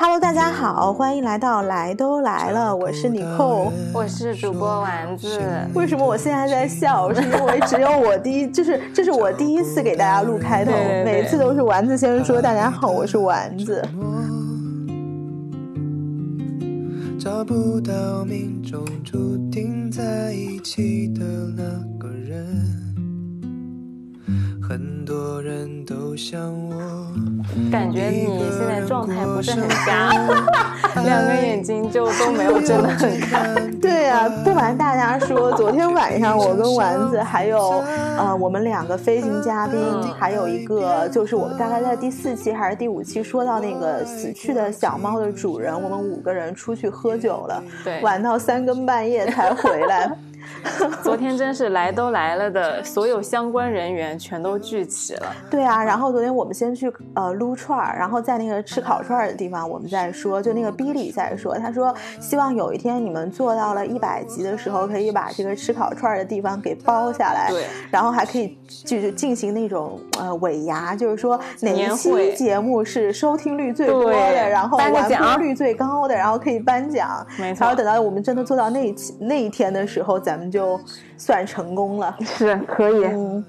Hello，大家好，欢迎来到来都来了，我是你扣，我是主播丸子。为什么我现在在笑？是因为只有我第一，就是这是我第一次给大家录开头，每次都是丸子先说大家好，我是丸子。找不到命中注定在一起的那个人。很多人都像我，感觉你现在状态不是很佳，两个眼睛就都没有睁得很开。对呀，不瞒大家说，昨天晚上我跟丸子还有呃我们两个飞行嘉宾，还有一个就是我们大概在第四期还是第五期说到那个死去的小猫的主人，我们五个人出去喝酒了，对，玩到三更半夜才回来。昨天真是来都来了的，所有相关人员全都聚齐了。对啊，然后昨天我们先去呃撸串儿，然后在那个吃烤串儿的地方，我们在说，就那个 Billy 在说，他说希望有一天你们做到了一百集的时候，可以把这个吃烤串儿的地方给包下来。对，然后还可以就是进行那种呃尾牙，就是说哪一期节目是收听率最多的，然后完播率最高的，然后可以颁奖。没错。然后等到我们真的做到那一期那一天的时候，咱们就算成功了，是可以。嗯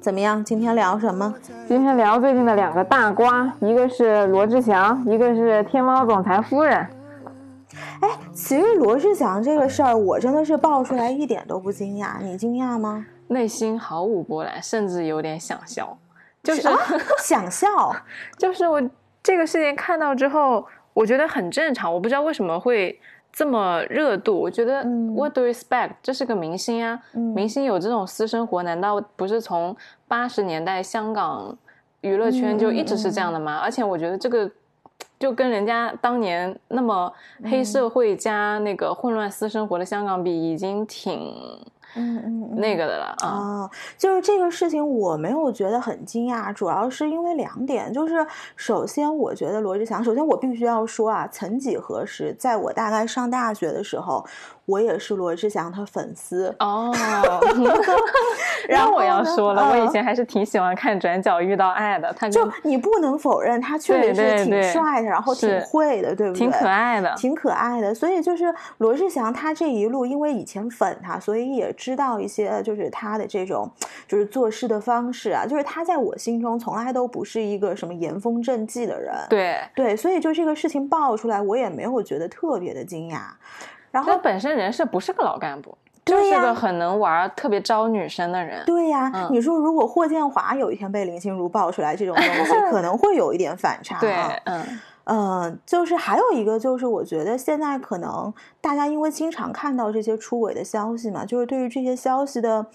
怎么样？今天聊什么？今天聊最近的两个大瓜，一个是罗志祥，一个是天猫总裁夫人。哎，其实罗志祥这个事儿，我真的是爆出来一点都不惊讶，你惊讶吗？内心毫无波澜，甚至有点想笑。就是想笑，就是我这个事情看到之后，我觉得很正常。我不知道为什么会。这么热度，我觉得 What do you expect？这是个明星啊，明星有这种私生活，难道不是从八十年代香港娱乐圈就一直是这样的吗？而且我觉得这个就跟人家当年那么黑社会加那个混乱私生活的香港比，已经挺。嗯嗯，那个的了啊，就是这个事情我没有觉得很惊讶，主要是因为两点，就是首先我觉得罗志祥，首先我必须要说啊，曾几何时，在我大概上大学的时候。我也是罗志祥他粉丝哦，然后我要说了，我以前还是挺喜欢看《转角遇到爱》的。他就你不能否认，他确实是挺帅的，然后挺会的，对不对？挺可爱的，挺可爱的。所以就是罗志祥他这一路，因为以前粉他，所以也知道一些，就是他的这种就是做事的方式啊，就是他在我心中从来都不是一个什么严风正纪的人。对对，所以就这个事情爆出来，我也没有觉得特别的惊讶。然后本身人设不是个老干部，就是个很能玩、特别招女生的人。对呀，你说如果霍建华有一天被林心如爆出来这种东西，可能会有一点反差。对，嗯嗯，就是还有一个，就是我觉得现在可能大家因为经常看到这些出轨的消息嘛，就是对于这些消息的。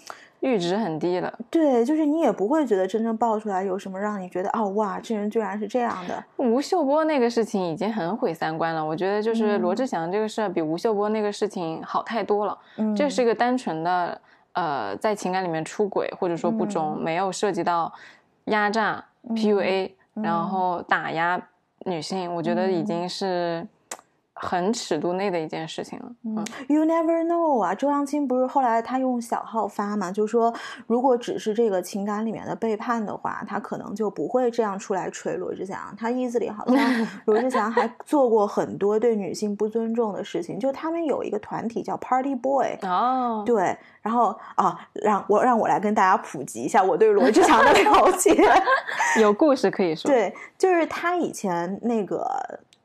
阈值很低了，对，就是你也不会觉得真正爆出来有什么让你觉得哦哇，这人居然是这样的。吴秀波那个事情已经很毁三观了，我觉得就是罗志祥这个事儿比吴秀波那个事情好太多了。嗯，这是一个单纯的呃在情感里面出轨或者说不忠，没有涉及到压榨、PUA，然后打压女性，我觉得已经是。很尺度内的一件事情了。嗯，You never know 啊，周扬青不是后来他用小号发嘛，就说如果只是这个情感里面的背叛的话，他可能就不会这样出来锤罗志祥。他意思里好像 罗志祥还做过很多对女性不尊重的事情。就他们有一个团体叫 Party Boy 哦，对，然后啊，让我让我来跟大家普及一下我对罗志祥的了解，有故事可以说。对，就是他以前那个。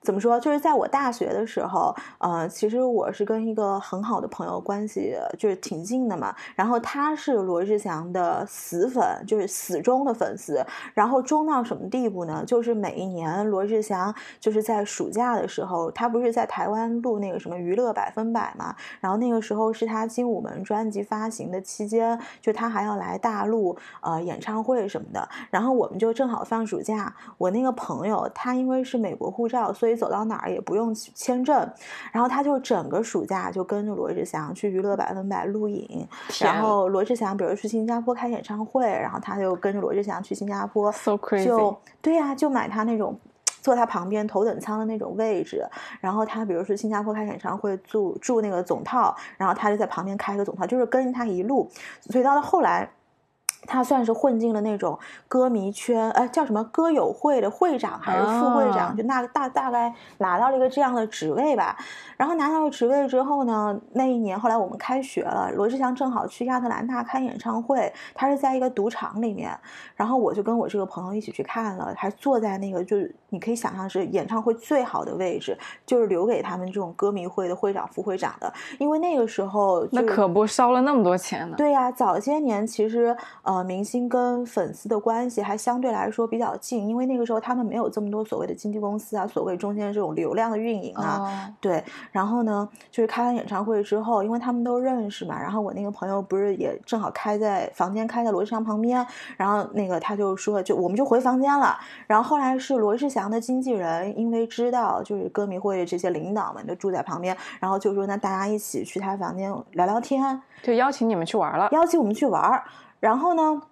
怎么说？就是在我大学的时候，呃，其实我是跟一个很好的朋友关系就是挺近的嘛。然后他是罗志祥的死粉，就是死忠的粉丝。然后忠到什么地步呢？就是每一年罗志祥就是在暑假的时候，他不是在台湾录那个什么娱乐百分百嘛。然后那个时候是他《精武门》专辑发行的期间，就他还要来大陆呃演唱会什么的。然后我们就正好放暑假，我那个朋友他因为是美国护照，所以。走到哪儿也不用签证，然后他就整个暑假就跟着罗志祥去娱乐百分百录影，然后罗志祥比如去新加坡开演唱会，然后他就跟着罗志祥去新加坡，so 就对呀，就买他那种坐他旁边头等舱的那种位置，然后他比如说新加坡开演唱会住住那个总套，然后他就在旁边开个总套，就是跟着他一路，所以到了后来。他算是混进了那种歌迷圈，哎，叫什么歌友会的会长还是副会长？就那大大概拿到了一个这样的职位吧。然后拿到了职位之后呢，那一年后来我们开学了，罗志祥正好去亚特兰大开演唱会，他是在一个赌场里面，然后我就跟我这个朋友一起去看了，还坐在那个就是你可以想象是演唱会最好的位置，就是留给他们这种歌迷会的会长、副会长的，因为那个时候那可不烧了那么多钱呢。对呀，早些年其实。呃，明星跟粉丝的关系还相对来说比较近，因为那个时候他们没有这么多所谓的经纪公司啊，所谓中间这种流量的运营啊，对。然后呢，就是开完演唱会之后，因为他们都认识嘛，然后我那个朋友不是也正好开在房间开在罗志祥旁边，然后那个他就说，就我们就回房间了。然后后来是罗志祥的经纪人，因为知道就是歌迷会这些领导们都住在旁边，然后就说那大家一起去他房间聊聊天，就邀请你们去玩了，邀请我们去玩。然后呢？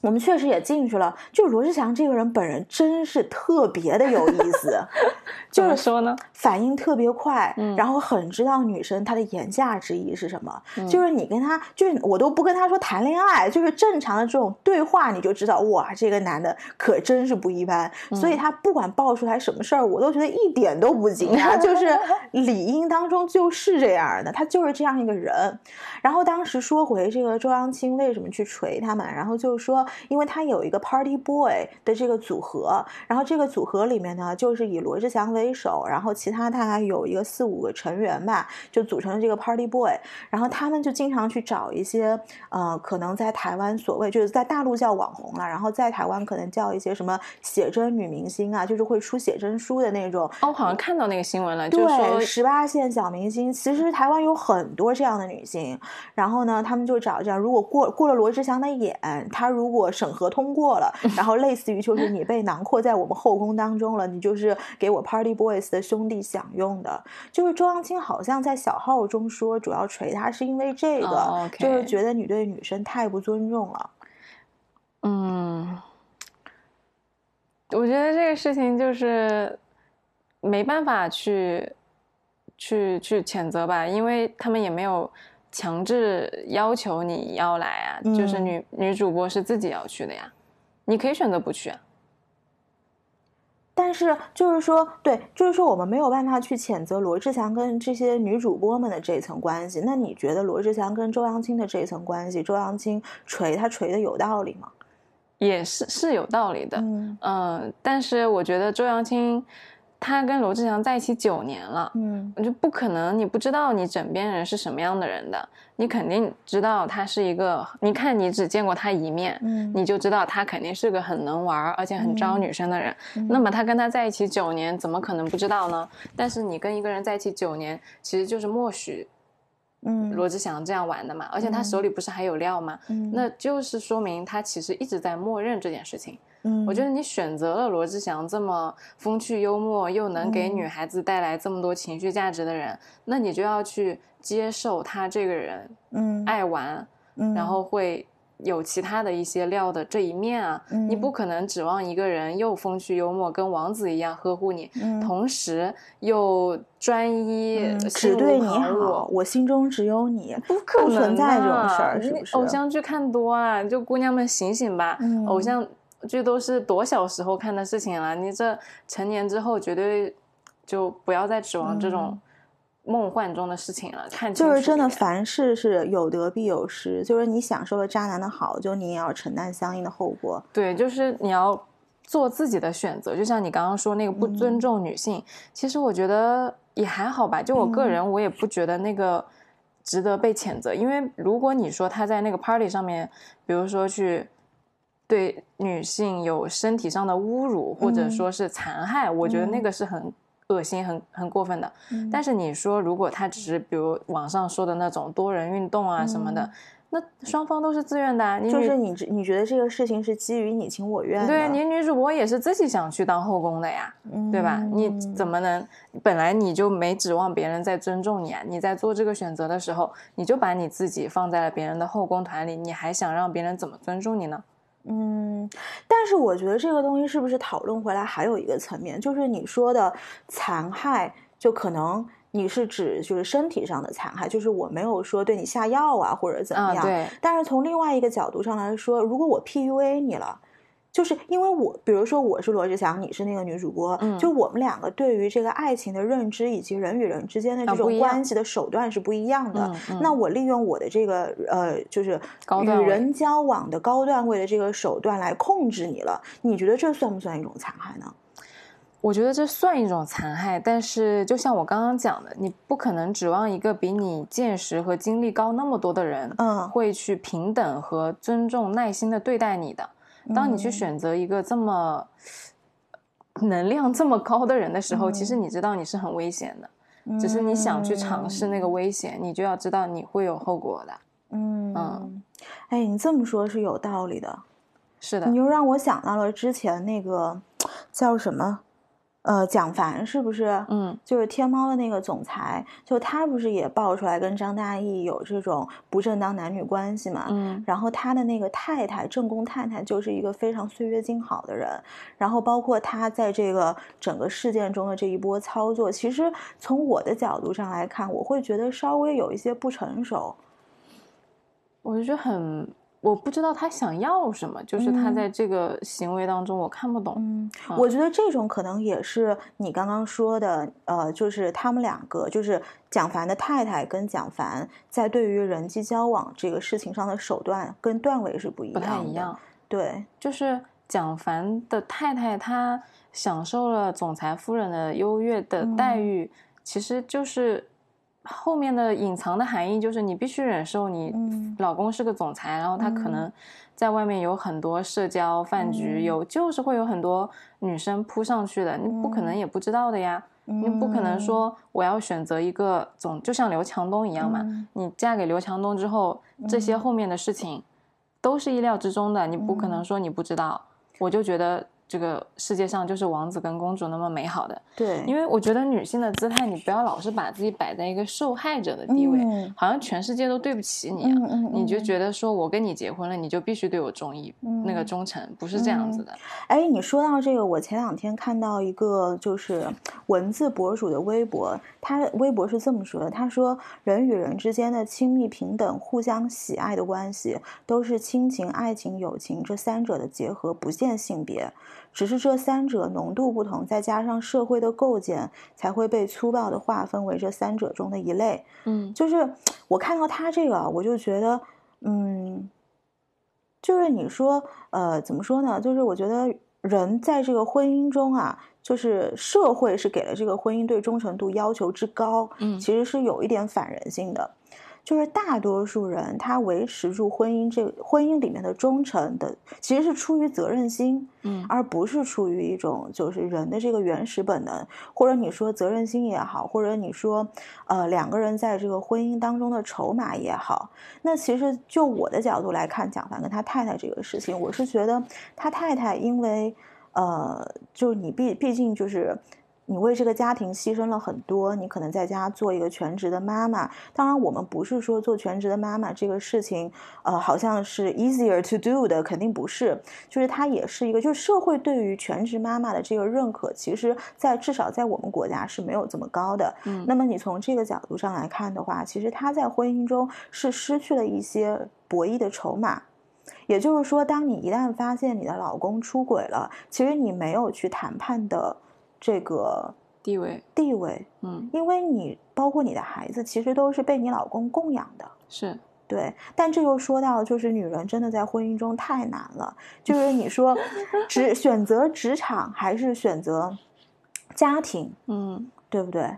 我们确实也进去了，就罗志祥这个人本人真是特别的有意思 就是说呢，反应特别快，然后很知道女生她的言下之意是什么，就是你跟他，就是我都不跟他说谈恋爱，就是正常的这种对话，你就知道哇，这个男的可真是不一般，所以他不管爆出来什么事儿，我都觉得一点都不惊讶，就是 理应当中就是这样的，他就是这样一个人。然后当时说回这个周扬青为什么去锤他们，然后就是说。因为他有一个 Party Boy 的这个组合，然后这个组合里面呢，就是以罗志祥为首，然后其他大概有一个四五个成员吧，就组成了这个 Party Boy。然后他们就经常去找一些呃，可能在台湾所谓就是在大陆叫网红了，然后在台湾可能叫一些什么写真女明星啊，就是会出写真书的那种。哦，我好像看到那个新闻了，对，十八线小明星，其实台湾有很多这样的女星。然后呢，他们就找这样，如果过过了罗志祥的眼，他如果我审核通过了，然后类似于就是你被囊括在我们后宫当中了，你就是给我 Party Boys 的兄弟享用的。就是周扬青好像在小号中说，主要锤他是因为这个，就是觉得你对女生太不尊重了。嗯，我觉得这个事情就是没办法去去去谴责吧，因为他们也没有。强制要求你要来啊，就是女女主播是自己要去的呀，你可以选择不去啊。但是就是说，对，就是说我们没有办法去谴责罗志祥跟这些女主播们的这一层关系。那你觉得罗志祥跟周扬青的这一层关系，周扬青锤他锤的有道理吗？也是是有道理的，嗯，但是我觉得周扬青。他跟罗志祥在一起九年了，嗯，我就不可能你不知道你枕边人是什么样的人的，你肯定知道他是一个，你看你只见过他一面，嗯，你就知道他肯定是个很能玩而且很招女生的人。那么他跟他在一起九年，怎么可能不知道呢？但是你跟一个人在一起九年，其实就是默许，嗯，罗志祥这样玩的嘛。而且他手里不是还有料吗？嗯，那就是说明他其实一直在默认这件事情。嗯，我觉得你选择了罗志祥这么风趣幽默，又能给女孩子带来这么多情绪价值的人，那你就要去接受他这个人，嗯，爱玩，嗯，然后会有其他的一些料的这一面啊，你不可能指望一个人又风趣幽默，跟王子一样呵护你，同时又专一，只对你好，我心中只有你，不可能存在这种事儿，是不是？偶像剧看多了，就姑娘们醒醒吧，偶像。这都是多小时候看的事情了，你这成年之后绝对就不要再指望这种梦幻中的事情了。看就是真的，凡事是有得必有失，就是你享受了渣男的好，就你也要承担相应的后果。对，就是你要做自己的选择。就像你刚刚说那个不尊重女性，其实我觉得也还好吧。就我个人，我也不觉得那个值得被谴责，因为如果你说他在那个 party 上面，比如说去。对女性有身体上的侮辱或者说是残害，我觉得那个是很恶心、很很过分的。但是你说，如果他只是比如网上说的那种多人运动啊什么的，那双方都是自愿的啊。就是你你觉得这个事情是基于你情我愿？对，你女主播也是自己想去当后宫的呀，对吧？你怎么能本来你就没指望别人在尊重你啊？你在做这个选择的时候，你就把你自己放在了别人的后宫团里，你还想让别人怎么尊重你呢？嗯，但是我觉得这个东西是不是讨论回来还有一个层面，就是你说的残害，就可能你是指就是身体上的残害，就是我没有说对你下药啊或者怎么样。对。但是从另外一个角度上来说，如果我 PUA 你了。就是因为我，比如说我是罗志祥，你是那个女主播，就我们两个对于这个爱情的认知以及人与人之间的这种关系的手段是不一样的。那我利用我的这个呃，就是与人交往的高段位的这个手段来控制你了，你觉得这算不算一种残害呢？我觉得这算一种残害，但是就像我刚刚讲的，你不可能指望一个比你见识和经历高那么多的人，嗯，会去平等和尊重、耐心的对待你的。当你去选择一个这么能量这么高的人的时候，其实你知道你是很危险的，只是你想去尝试那个危险，你就要知道你会有后果的。嗯。嗯，哎，你这么说是有道理的，是的，你又让我想到了之前那个叫什么？呃，蒋凡是不是？嗯，就是天猫的那个总裁，就他不是也爆出来跟张大奕有这种不正当男女关系嘛？嗯，然后他的那个太太正宫太太就是一个非常岁月静好的人，然后包括他在这个整个事件中的这一波操作，其实从我的角度上来看，我会觉得稍微有一些不成熟，我就觉得很。我不知道他想要什么，就是他在这个行为当中，我看不懂。嗯，我觉得这种可能也是你刚刚说的，呃，就是他们两个，就是蒋凡的太太跟蒋凡在对于人际交往这个事情上的手段跟段位是不一样，不太一样。对，就是蒋凡的太太，她享受了总裁夫人的优越的待遇，其实就是。后面的隐藏的含义就是，你必须忍受你老公是个总裁，然后他可能在外面有很多社交饭局，有就是会有很多女生扑上去的，你不可能也不知道的呀。你不可能说我要选择一个总，就像刘强东一样嘛。你嫁给刘强东之后，这些后面的事情都是意料之中的，你不可能说你不知道。我就觉得。这个世界上就是王子跟公主那么美好的，对，因为我觉得女性的姿态，你不要老是把自己摆在一个受害者的地位，好像全世界都对不起你，你就觉得说我跟你结婚了，你就必须对我忠义，那个忠诚不是这样子的。哎，你说到这个，我前两天看到一个就是文字博主的微博，他微博是这么说的，他说人与人之间的亲密、平等、互相喜爱的关系，都是亲情、爱情、友情这三者的结合，不限性别。只是这三者浓度不同，再加上社会的构建，才会被粗暴的划分为这三者中的一类。嗯，就是我看到他这个，我就觉得，嗯，就是你说，呃，怎么说呢？就是我觉得人在这个婚姻中啊，就是社会是给了这个婚姻对忠诚度要求之高，嗯，其实是有一点反人性的。就是大多数人，他维持住婚姻这婚姻里面的忠诚的，其实是出于责任心，嗯，而不是出于一种就是人的这个原始本能，或者你说责任心也好，或者你说，呃，两个人在这个婚姻当中的筹码也好，那其实就我的角度来看，蒋凡跟他太太这个事情，我是觉得他太太因为，呃，就你毕毕竟就是。你为这个家庭牺牲了很多，你可能在家做一个全职的妈妈。当然，我们不是说做全职的妈妈这个事情，呃，好像是 easier to do 的，肯定不是。就是它也是一个，就是社会对于全职妈妈的这个认可，其实，在至少在我们国家是没有这么高的。嗯，那么你从这个角度上来看的话，其实她在婚姻中是失去了一些博弈的筹码。也就是说，当你一旦发现你的老公出轨了，其实你没有去谈判的。这个地位，地位，嗯，因为你包括你的孩子，其实都是被你老公供养的，是对。但这又说到，就是女人真的在婚姻中太难了。就是你说，职选择职场还是选择家庭，嗯，对不对？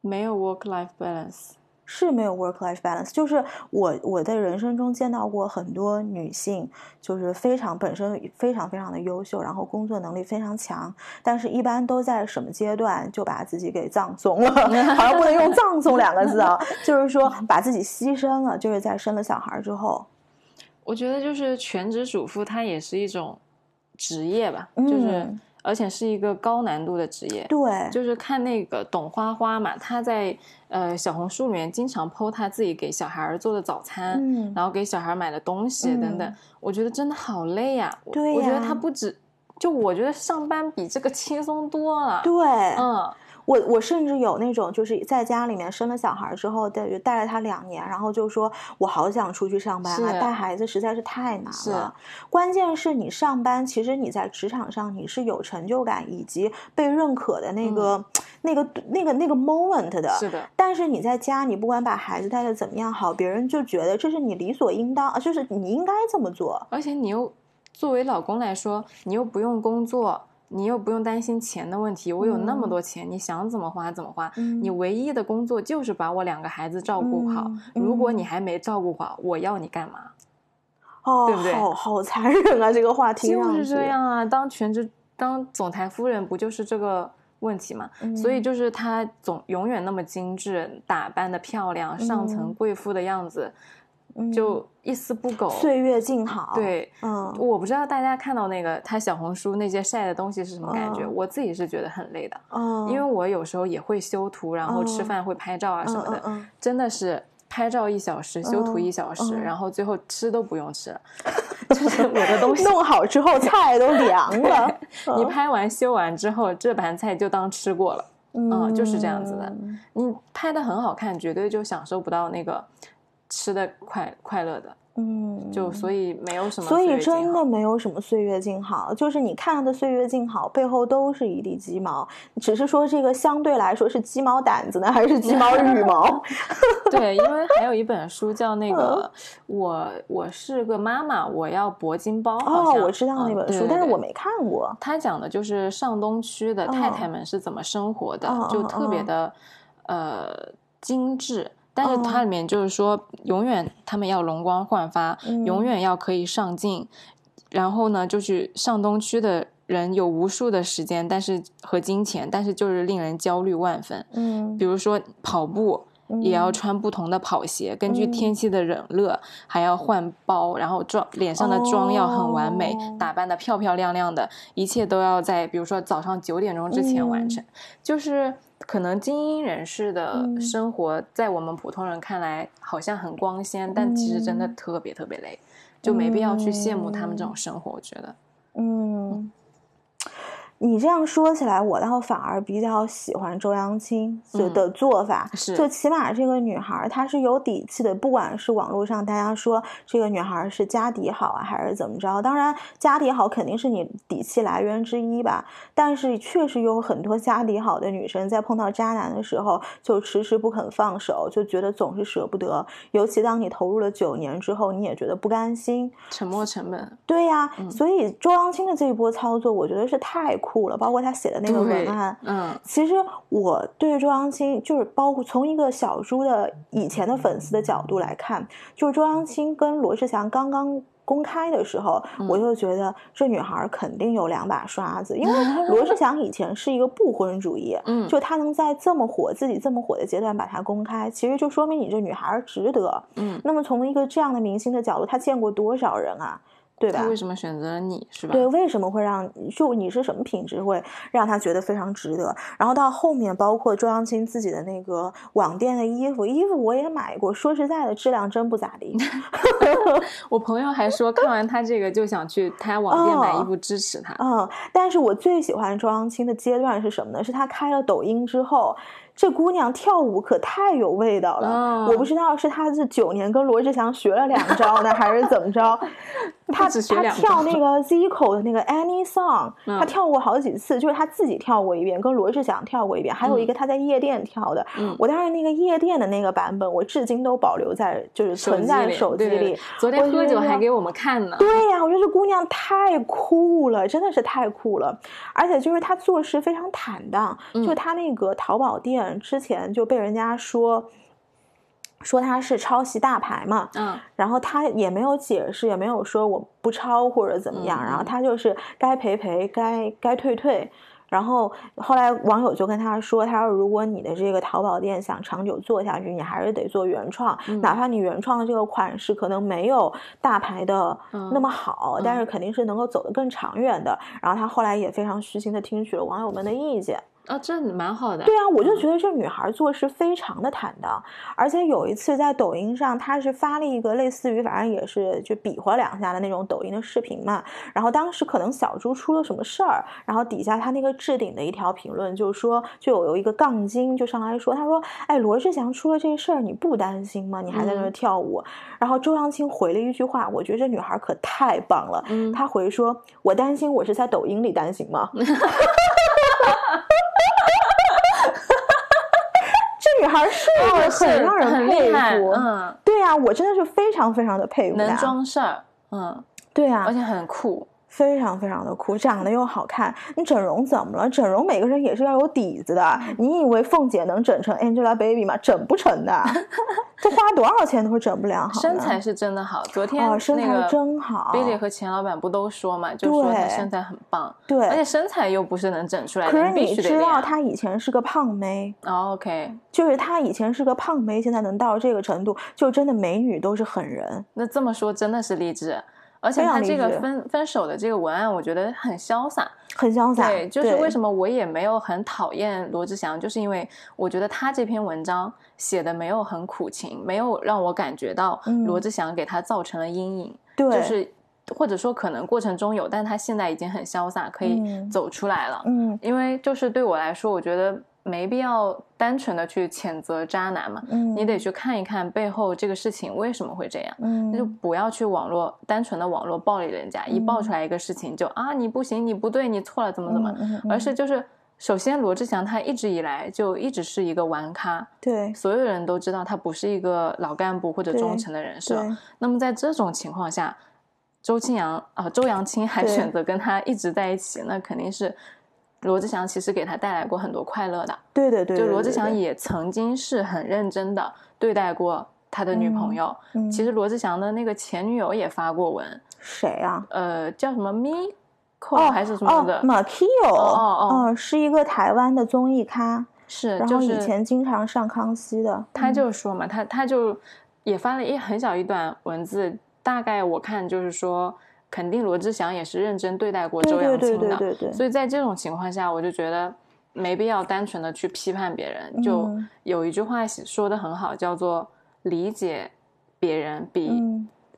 没有 work life balance。是没有 work life balance，就是我我在人生中见到过很多女性，就是非常本身非常非常的优秀，然后工作能力非常强，但是一般都在什么阶段就把自己给葬送了，好像不能用葬送两个字啊，就是说把自己牺牲了，就是在生了小孩之后。我觉得就是全职主妇，她也是一种职业吧，就是。而且是一个高难度的职业，对，就是看那个董花花嘛，她在呃小红书里面经常 po 她自己给小孩做的早餐，嗯，然后给小孩买的东西等等，我觉得真的好累呀，对我觉得她不止，就我觉得上班比这个轻松多了，对，嗯。我我甚至有那种就是在家里面生了小孩之后，带带了他两年，然后就说我好想出去上班啊，带孩子实在是太难了。关键是你上班，其实你在职场上你是有成就感以及被认可的那个那个那个那个 moment 的。是的。但是你在家，你不管把孩子带的怎么样好，别人就觉得这是你理所应当，就是你应该这么做。而且你又作为老公来说，你又不用工作。你又不用担心钱的问题，我有那么多钱，你想怎么花怎么花。你唯一的工作就是把我两个孩子照顾好。如果你还没照顾好，我要你干嘛？哦，对不对？好好残忍啊！这个话题就是这样啊。当全职当总裁夫人不就是这个问题嘛？所以就是她总永远那么精致，打扮的漂亮，上层贵妇的样子。就一丝不苟，岁月静好。对，嗯，我不知道大家看到那个他小红书那些晒的东西是什么感觉，我自己是觉得很累的。嗯，因为我有时候也会修图，然后吃饭会拍照啊什么的，真的是拍照一小时，修图一小时，然后最后吃都不用吃了，就是 我的东西弄好之后菜都凉了。你拍完修完之后，这盘菜就当吃过了，嗯，就是这样子的。你拍的很好看，绝对就享受不到那个。吃的快快乐的，嗯，就所以没有什么，所以真的没有什么岁月静好，就是你看到的岁月静好背后都是一地鸡毛，只是说这个相对来说是鸡毛掸子呢，还是鸡毛 羽毛？对，因为还有一本书叫那个我我是个妈妈，我要铂金包。哦，我知道那本书，但是我没看过。他讲的就是上东区的太太们是怎么生活的，就特别的呃精致。但是它里面就是说，永远他们要容光焕发，永远要可以上镜。然后呢，就是上东区的人有无数的时间，但是和金钱，但是就是令人焦虑万分。嗯，比如说跑步也要穿不同的跑鞋，根据天气的冷热还要换包，然后妆脸上的妆要很完美，打扮的漂漂亮亮的，一切都要在比如说早上九点钟之前完成，就是。可能精英人士的生活，在我们普通人看来好像很光鲜，但其实真的特别特别累，就没必要去羡慕他们这种生活。我觉得，嗯。你这样说起来，我倒反而比较喜欢周扬青的做法，就起码这个女孩她是有底气的。不管是网络上大家说这个女孩是家底好啊，还是怎么着，当然家底好肯定是你底气来源之一吧。但是确实有很多家底好的女生在碰到渣男的时候就迟迟不肯放手，就觉得总是舍不得。尤其当你投入了九年之后，你也觉得不甘心，沉没成本。对呀，所以周扬青的这一波操作，我觉得是太。酷了，包括他写的那个文案，嗯，其实我对周扬青就是包括从一个小猪的以前的粉丝的角度来看，就是周扬青跟罗志祥刚刚公开的时候，我就觉得这女孩肯定有两把刷子，因为 罗志祥以前是一个不婚主义，嗯，就他能在这么火自己这么火的阶段把它公开，其实就说明你这女孩值得，嗯，那么从一个这样的明星的角度，他见过多少人啊？对吧？他为什么选择了你是吧？对，为什么会让就你是什么品质会让他觉得非常值得？然后到后面，包括周扬青自己的那个网店的衣服，衣服我也买过，说实在的，质量真不咋地。我朋友还说看完他这个就想去他网店买衣服支持他。嗯，但是我最喜欢周扬青的阶段是什么呢？是他开了抖音之后。这姑娘跳舞可太有味道了，我不知道是她是九年跟罗志祥学了两招呢，还是怎么着？她她跳那个 Zico 的那个 Any Song，她跳过好几次，就是她自己跳过一遍，跟罗志祥跳过一遍，还有一个她在夜店跳的。我当时那个夜店的那个版本，我至今都保留在，就是存在手机里。昨天喝酒还给我们看呢。对呀，我觉得这姑娘太酷了，真的是太酷了，而且就是她做事非常坦荡，就她那个淘宝店。之前就被人家说说他是抄袭大牌嘛，嗯，然后他也没有解释，也没有说我不抄或者怎么样，然后他就是该赔赔，该该退退。然后后来网友就跟他说：“他说如果你的这个淘宝店想长久做下去，你还是得做原创，哪怕你原创的这个款式可能没有大牌的那么好，但是肯定是能够走得更长远的。”然后他后来也非常虚心的听取了网友们的意见。啊，这蛮好的。对啊，我就觉得这女孩做事非常的坦荡，而且有一次在抖音上，她是发了一个类似于反正也是就比划两下的那种抖音的视频嘛。然后当时可能小猪出了什么事儿，然后底下她那个置顶的一条评论就说，就有有一个杠精就上来说，他说：“哎，罗志祥出了这事儿，你不担心吗？你还在那跳舞。”然后周扬青回了一句话，我觉得这女孩可太棒了。她回说：“我担心我是在抖音里担心吗？” 女孩是很让人佩服，嗯，对呀，我真的是非常非常的佩服，能装事儿，嗯，对呀，而且很酷。非常非常的酷，长得又好看。你整容怎么了？整容每个人也是要有底子的。你以为凤姐能整成 Angelababy 吗？整不成的，这花多少钱都是整不了。身材是真的好。昨天哦身材真好。Billy 和钱老板不都说嘛，就说他身材很棒。对，而且身材又不是能整出来的。可是你知道她以前是个胖妹。OK，就是她以前是个胖妹，现在能到这个程度，就真的美女都是狠人。那这么说真的是励志。而且他这个分分手的这个文案，我觉得很潇洒，很潇洒。对，就是为什么我也没有很讨厌罗志祥，就是因为我觉得他这篇文章写的没有很苦情，没有让我感觉到罗志祥给他造成了阴影。对，就是或者说可能过程中有，但他现在已经很潇洒，可以走出来了。嗯，因为就是对我来说，我觉得。没必要单纯的去谴责渣男嘛，你得去看一看背后这个事情为什么会这样，那就不要去网络单纯的网络暴力人家，一爆出来一个事情就啊你不行你不对你错了怎么怎么，而是就是首先罗志祥他一直以来就一直是一个玩咖，对，所有人都知道他不是一个老干部或者忠诚的人设，那么在这种情况下，周青阳啊周扬青还选择跟他一直在一起，那肯定是。罗志祥其实给他带来过很多快乐的，对对对，就罗志祥也曾经是很认真的对待过他的女朋友。其实罗志祥的那个前女友也发过文，谁啊？呃，叫什么 Miko 还是什么的？Makio，哦哦，是一个台湾的综艺咖，是，然后以前经常上康熙的。他就说嘛，他他就也发了一很小一段文字，大概我看就是说。肯定罗志祥也是认真对待过周扬青的，所以在这种情况下，我就觉得没必要单纯的去批判别人。就有一句话说的很好，叫做理解别人比。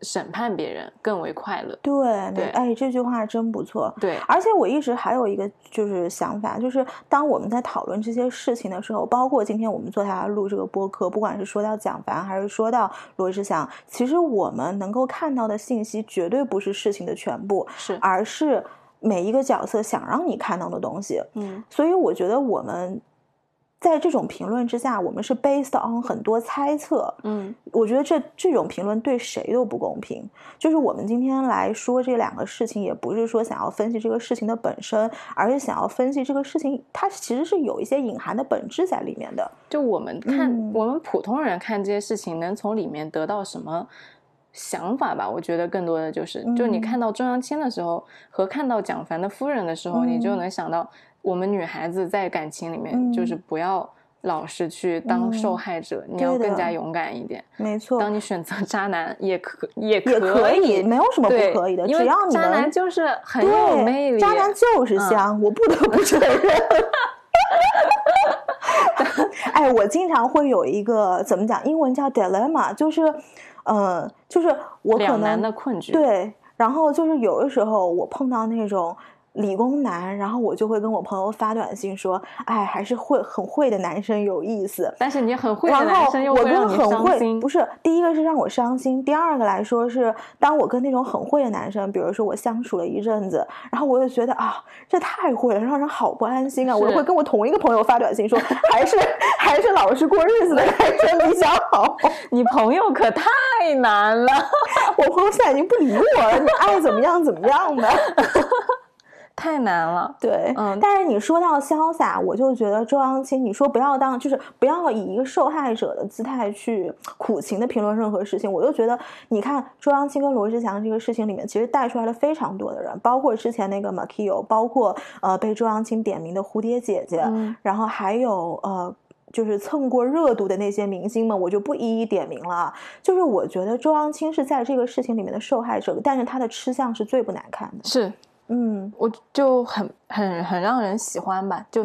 审判别人更为快乐。对对，哎，这句话真不错。对，而且我一直还有一个就是想法，就是当我们在讨论这些事情的时候，包括今天我们坐下来录这个播客，不管是说到蒋凡还是说到罗志祥，其实我们能够看到的信息绝对不是事情的全部，是，而是每一个角色想让你看到的东西。嗯，所以我觉得我们。在这种评论之下，我们是 based on 很多猜测。嗯，我觉得这这种评论对谁都不公平。就是我们今天来说这两个事情，也不是说想要分析这个事情的本身，而是想要分析这个事情，它其实是有一些隐含的本质在里面的。就我们看，我们普通人看这些事情，能从里面得到什么想法吧？我觉得更多的就是，就你看到中央青的时候，和看到蒋凡的夫人的时候，你就能想到。我们女孩子在感情里面，就是不要老是去当受害者，你要更加勇敢一点。没错，当你选择渣男，也可也可以，没有什么不可以的，只要你渣男就是很有魅力，渣男就是香，我不得不承认。哎，我经常会有一个怎么讲，英文叫 dilemma，就是，呃，就是我可能的困局。对，然后就是有的时候我碰到那种。理工男，然后我就会跟我朋友发短信说：“哎，还是会很会的男生有意思。”但是你很会的男生又会让你伤心。不是，第一个是让我伤心，第二个来说是，当我跟那种很会的男生，比如说我相处了一阵子，然后我就觉得啊，这太会了，让人好不安心啊！我就会跟我同一个朋友发短信说：“还是还是老实过日子的男生比较好。”你朋友可太难了，我朋友现在已经不理我了，你爱怎么样怎么样的。太难了，对，嗯，但是你说到潇洒，我就觉得周扬青，你说不要当，就是不要以一个受害者的姿态去苦情的评论任何事情，我就觉得，你看周扬青跟罗志祥这个事情里面，其实带出来了非常多的人，包括之前那个 Makio，包括呃被周扬青点名的蝴蝶姐姐，然后还有呃就是蹭过热度的那些明星们，我就不一一点名了。就是我觉得周扬青是在这个事情里面的受害者，但是他的吃相是最不难看的，是。嗯，我就很很很让人喜欢吧，就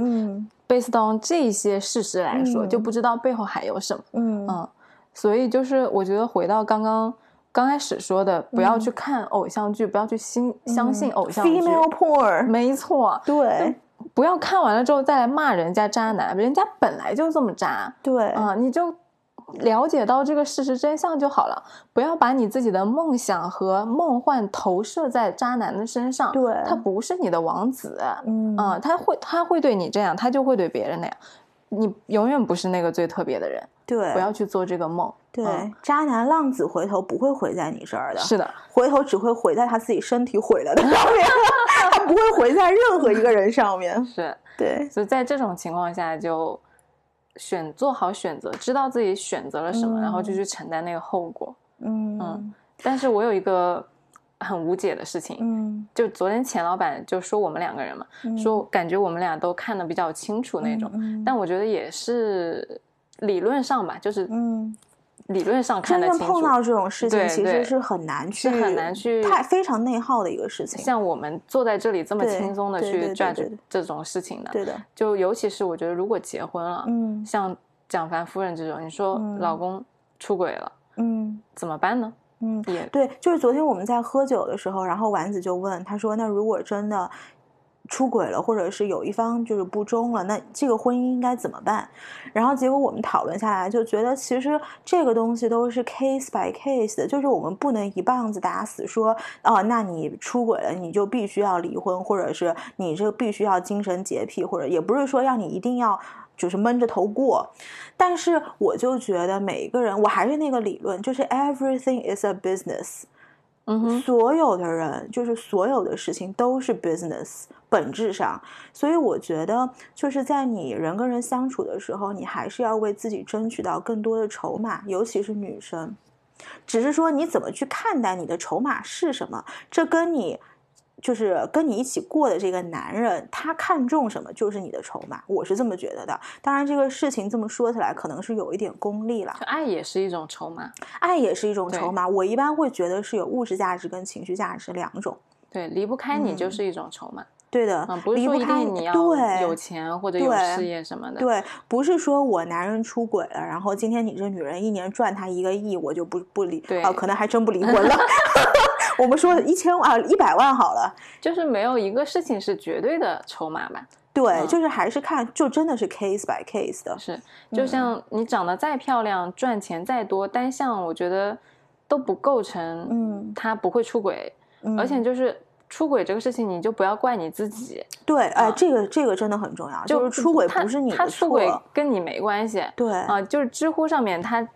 based on 这些事实来说，就不知道背后还有什么。嗯嗯，所以就是我觉得回到刚刚刚开始说的，不要去看偶像剧，不要去信相信偶像剧。Female porn，没错，对，不要看完了之后再来骂人家渣男，人家本来就这么渣。对啊，你就。了解到这个事实真相就好了，不要把你自己的梦想和梦幻投射在渣男的身上。对，他不是你的王子，嗯啊，他会他会对你这样，他就会对别人那样。你永远不是那个最特别的人。对，不要去做这个梦。对，渣男浪子回头不会毁在你这儿的，是的，回头只会毁在他自己身体毁了的上面，他不会毁在任何一个人上面。是，对，所以在这种情况下就。选做好选择，知道自己选择了什么，然后就去承担那个后果。嗯嗯。但是我有一个很无解的事情，嗯，就昨天钱老板就说我们两个人嘛，说感觉我们俩都看得比较清楚那种，但我觉得也是理论上吧，就是嗯。理论上看得清楚，碰到这种事情其实是很难去，很难去，太非常内耗的一个事情。像我们坐在这里这么轻松的去 judge 这种事情的，对的。就尤其是我觉得，如果结婚了，嗯，像蒋凡夫人这种，你说老公出轨了，嗯，怎么办呢？嗯，对，就是昨天我们在喝酒的时候，然后丸子就问他说：“那如果真的……”出轨了，或者是有一方就是不忠了，那这个婚姻应该怎么办？然后结果我们讨论下来，就觉得其实这个东西都是 case by case 的，就是我们不能一棒子打死说，哦，那你出轨了，你就必须要离婚，或者是你这个必须要精神洁癖，或者也不是说让你一定要就是闷着头过。但是我就觉得每一个人，我还是那个理论，就是 everything is a business。嗯，所有的人就是所有的事情都是 business，本质上，所以我觉得就是在你人跟人相处的时候，你还是要为自己争取到更多的筹码，尤其是女生，只是说你怎么去看待你的筹码是什么，这跟你。就是跟你一起过的这个男人，他看重什么就是你的筹码，我是这么觉得的。当然，这个事情这么说起来，可能是有一点功利了。爱也是一种筹码，爱也是一种筹码。我一般会觉得是有物质价值跟情绪价值两种。对，离不开你就是一种筹码。对的，不是说一定你要对有钱或者有事业什么的。对，不是说我男人出轨了，然后今天你这女人一年赚他一个亿，我就不不离，啊，可能还真不离婚了。我们说一千万、一百万好了，就是没有一个事情是绝对的筹码吧？对，就是还是看，就真的是 case by case 的。是，就像你长得再漂亮，赚钱再多，单向我觉得都不构成，嗯，他不会出轨，而且就是。出轨这个事情，你就不要怪你自己。对，哎，这个这个真的很重要。就是出轨不是你的错，他出轨跟你没关系。对啊，就是知乎上面他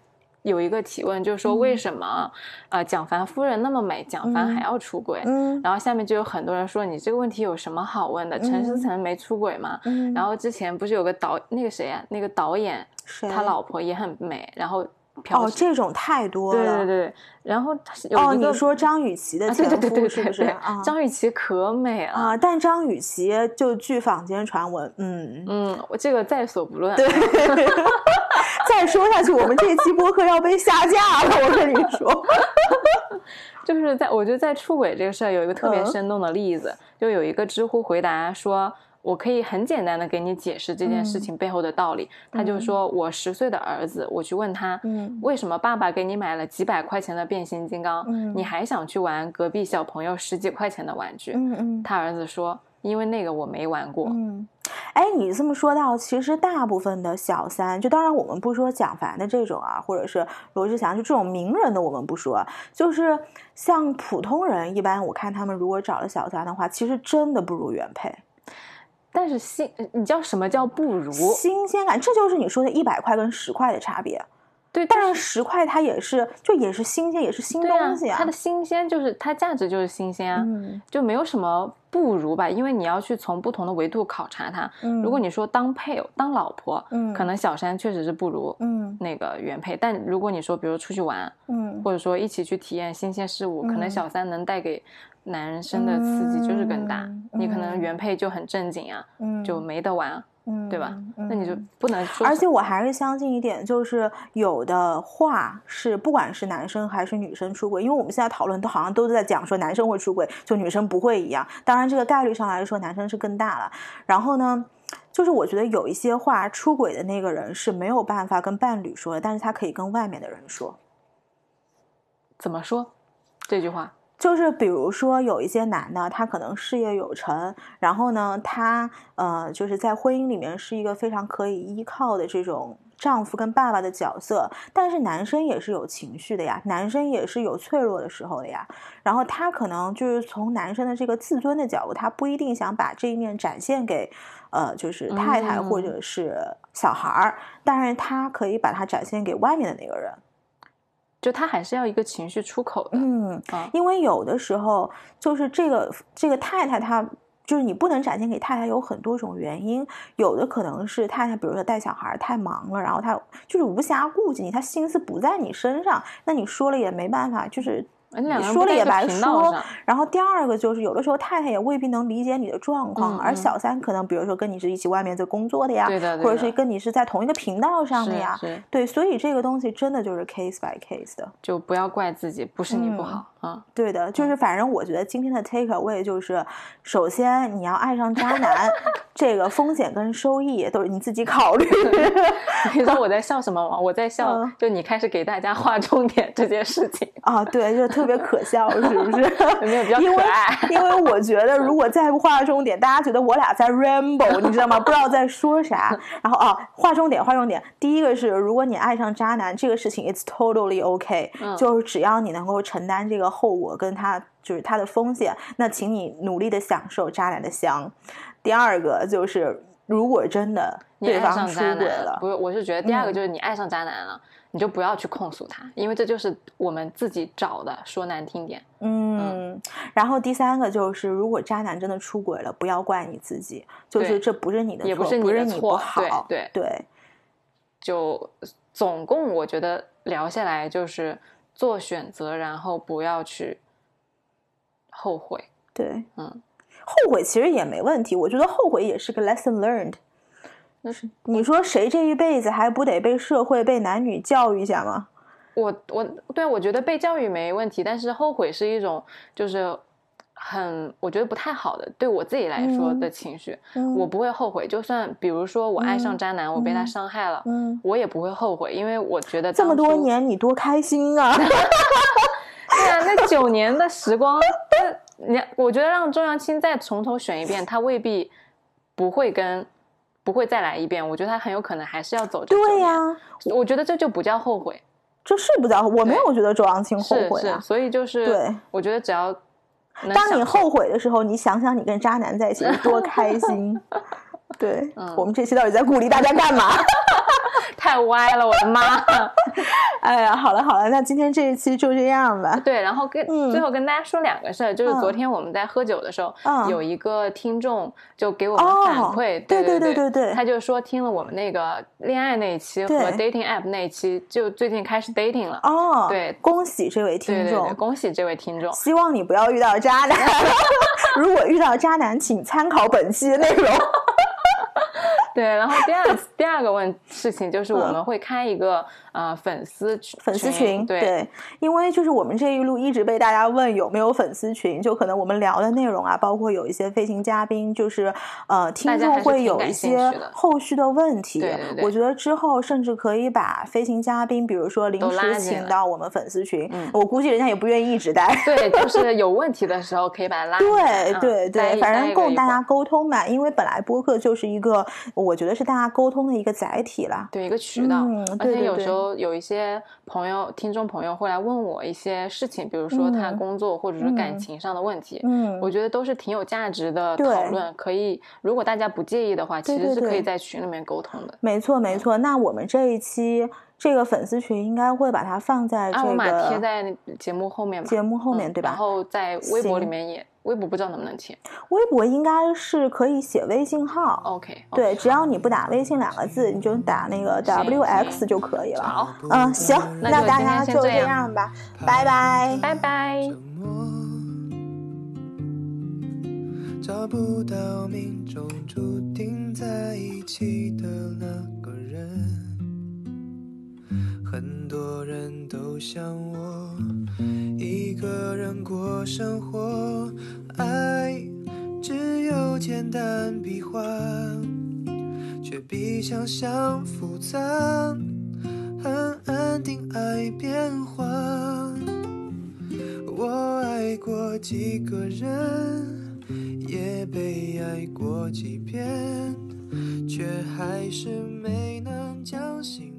有一个提问，就是说为什么呃蒋凡夫人那么美，蒋凡还要出轨？嗯，然后下面就有很多人说你这个问题有什么好问的？陈思诚没出轨吗？嗯，然后之前不是有个导那个谁啊，那个导演他老婆也很美，然后。哦，这种太多了。对对对，然后哦，你说张雨绮的前夫是不是？张雨绮可美了啊！但张雨绮就据坊间传闻，嗯嗯，我这个在所不论。对，再说下去，我们这期播客要被下架了。我跟你说，就是在我觉得在出轨这个事儿有一个特别生动的例子，就有一个知乎回答说。我可以很简单的给你解释这件事情背后的道理。他就说，我十岁的儿子，我去问他，嗯为什么爸爸给你买了几百块钱的变形金刚，你还想去玩隔壁小朋友十几块钱的玩具？嗯嗯，他儿子说，因为那个我没玩过。嗯，哎，你这么说到，其实大部分的小三，就当然我们不说蒋凡的这种啊，或者是罗志祥，就这种名人的我们不说，就是像普通人，一般我看他们如果找了小三的话，其实真的不如原配。但是新，你知道什么叫不如新鲜感？这就是你说的一百块跟十块的差别。对，但是十块它也是，就也是新鲜，也是新东西啊。它的新鲜就是它价值就是新鲜啊，就没有什么不如吧？因为你要去从不同的维度考察它。如果你说当配偶、当老婆，嗯，可能小三确实是不如，嗯，那个原配。但如果你说，比如出去玩，嗯，或者说一起去体验新鲜事物，可能小三能带给。男生的刺激就是更大，你可能原配就很正经啊，就没得玩，嗯，对吧？那你就不能说。而且我还是相信一点，就是有的话是不管是男生还是女生出轨，因为我们现在讨论都好像都在讲说男生会出轨，就女生不会一样。当然，这个概率上来说，男生是更大了。然后呢，就是我觉得有一些话，出轨的那个人是没有办法跟伴侣说的，但是他可以跟外面的人说。怎么说这句话？就是比如说，有一些男的，他可能事业有成，然后呢，他呃，就是在婚姻里面是一个非常可以依靠的这种丈夫跟爸爸的角色。但是男生也是有情绪的呀，男生也是有脆弱的时候的呀。然后他可能就是从男生的这个自尊的角度，他不一定想把这一面展现给呃，就是太太或者是小孩儿，但是他可以把它展现给外面的那个人。就他还是要一个情绪出口的，嗯，因为有的时候就是这个这个太太，她就是你不能展现给太太，有很多种原因，有的可能是太太，比如说带小孩太忙了，然后她就是无暇顾及你，她心思不在你身上，那你说了也没办法，就是。你说了也白说，然后第二个就是有的时候太太也未必能理解你的状况，而小三可能比如说跟你是一起外面在工作的呀，或者是跟你是在同一个频道上的呀，对，所以这个东西真的就是 case by case 的，就不要怪自己，不是你不好啊，对的，就是反正我觉得今天的 take away 就是，首先你要爱上渣男，这个风险跟收益都是你自己考虑。你知道我在笑什么吗？我在笑，就你开始给大家划重点这件事情啊，对，就。特别可笑，是不是？没有比较可爱。因为我觉得，如果再不划重点，大家觉得我俩在 ramble，你知道吗？不知道在说啥。然后啊，划重点，划重点。第一个是，如果你爱上渣男，这个事情 it's totally OK，就是只要你能够承担这个后果，跟他就是他的风险，那请你努力的享受渣男的香。第二个就是，如果真的对方出轨了，不是，我是觉得第二个就是你爱上渣男了。你就不要去控诉他，因为这就是我们自己找的。说难听点，嗯。然后第三个就是，如果渣男真的出轨了，不要怪你自己，就是这不是你的错，也不是你的错。对对对。就总共我觉得聊下来就是做选择，然后不要去后悔。对，嗯，后悔其实也没问题，我觉得后悔也是个 lesson learned。那是你说谁这一辈子还不得被社会、被男女教育一下吗？我我对我觉得被教育没问题，但是后悔是一种就是很我觉得不太好的对我自己来说的情绪。我不会后悔，就算比如说我爱上渣男，我被他伤害了，嗯我也不会后悔，因为我觉得这么多年你多开心啊！对啊，那九年的时光，你我觉得让周扬青再从头选一遍，他未必不会跟。不会再来一遍，我觉得他很有可能还是要走。对呀，我觉得这就不叫后悔，这是不叫我没有觉得周扬青后悔啊。所以就是对，我觉得只要当你后悔的时候，你想想你跟渣男在一起多 开心。对，我们这期到底在鼓励大家干嘛？太歪了，我的妈！哎呀，好了好了，那今天这一期就这样吧。对，然后跟最后跟大家说两个事儿，就是昨天我们在喝酒的时候，有一个听众就给我们反馈，对对对对对，他就说听了我们那个恋爱那一期和 dating app 那一期，就最近开始 dating 了。哦，对，恭喜这位听众，恭喜这位听众，希望你不要遇到渣男。如果遇到渣男，请参考本期的内容。对，然后第二 第二个问事情就是我们会开一个呃粉丝粉丝群，对，因为就是我们这一路一直被大家问有没有粉丝群，就可能我们聊的内容啊，包括有一些飞行嘉宾，就是呃听众会有一些后续的问题，我觉得之后甚至可以把飞行嘉宾，比如说临时请到我们粉丝群，我估计人家也不愿意一直待，对，就是有问题的时候可以把他拉，对对对，反正供大家沟通嘛，因为本来播客就是一个。我觉得是大家沟通的一个载体啦，对一个渠道。而且有时候有一些朋友、听众朋友会来问我一些事情，比如说他工作或者是感情上的问题，嗯，我觉得都是挺有价值的讨论。可以，如果大家不介意的话，其实是可以在群里面沟通的。没错，没错。那我们这一期这个粉丝群应该会把它放在这个贴在节目后面，节目后面对吧？然后在微博里面也。微博不知道能不能签，微博应该是可以写微信号。OK，对，只要你不打微信两个字，你就打那个 WX 就可以了。好，嗯，行，那大家就这样吧，拜拜，拜拜。找不到命中注定在一起的那个人。很多人都像我，一个人过生活，爱只有简单笔画，却比想象复杂。很安定，爱变化。我爱过几个人，也被爱过几遍，却还是没能将心。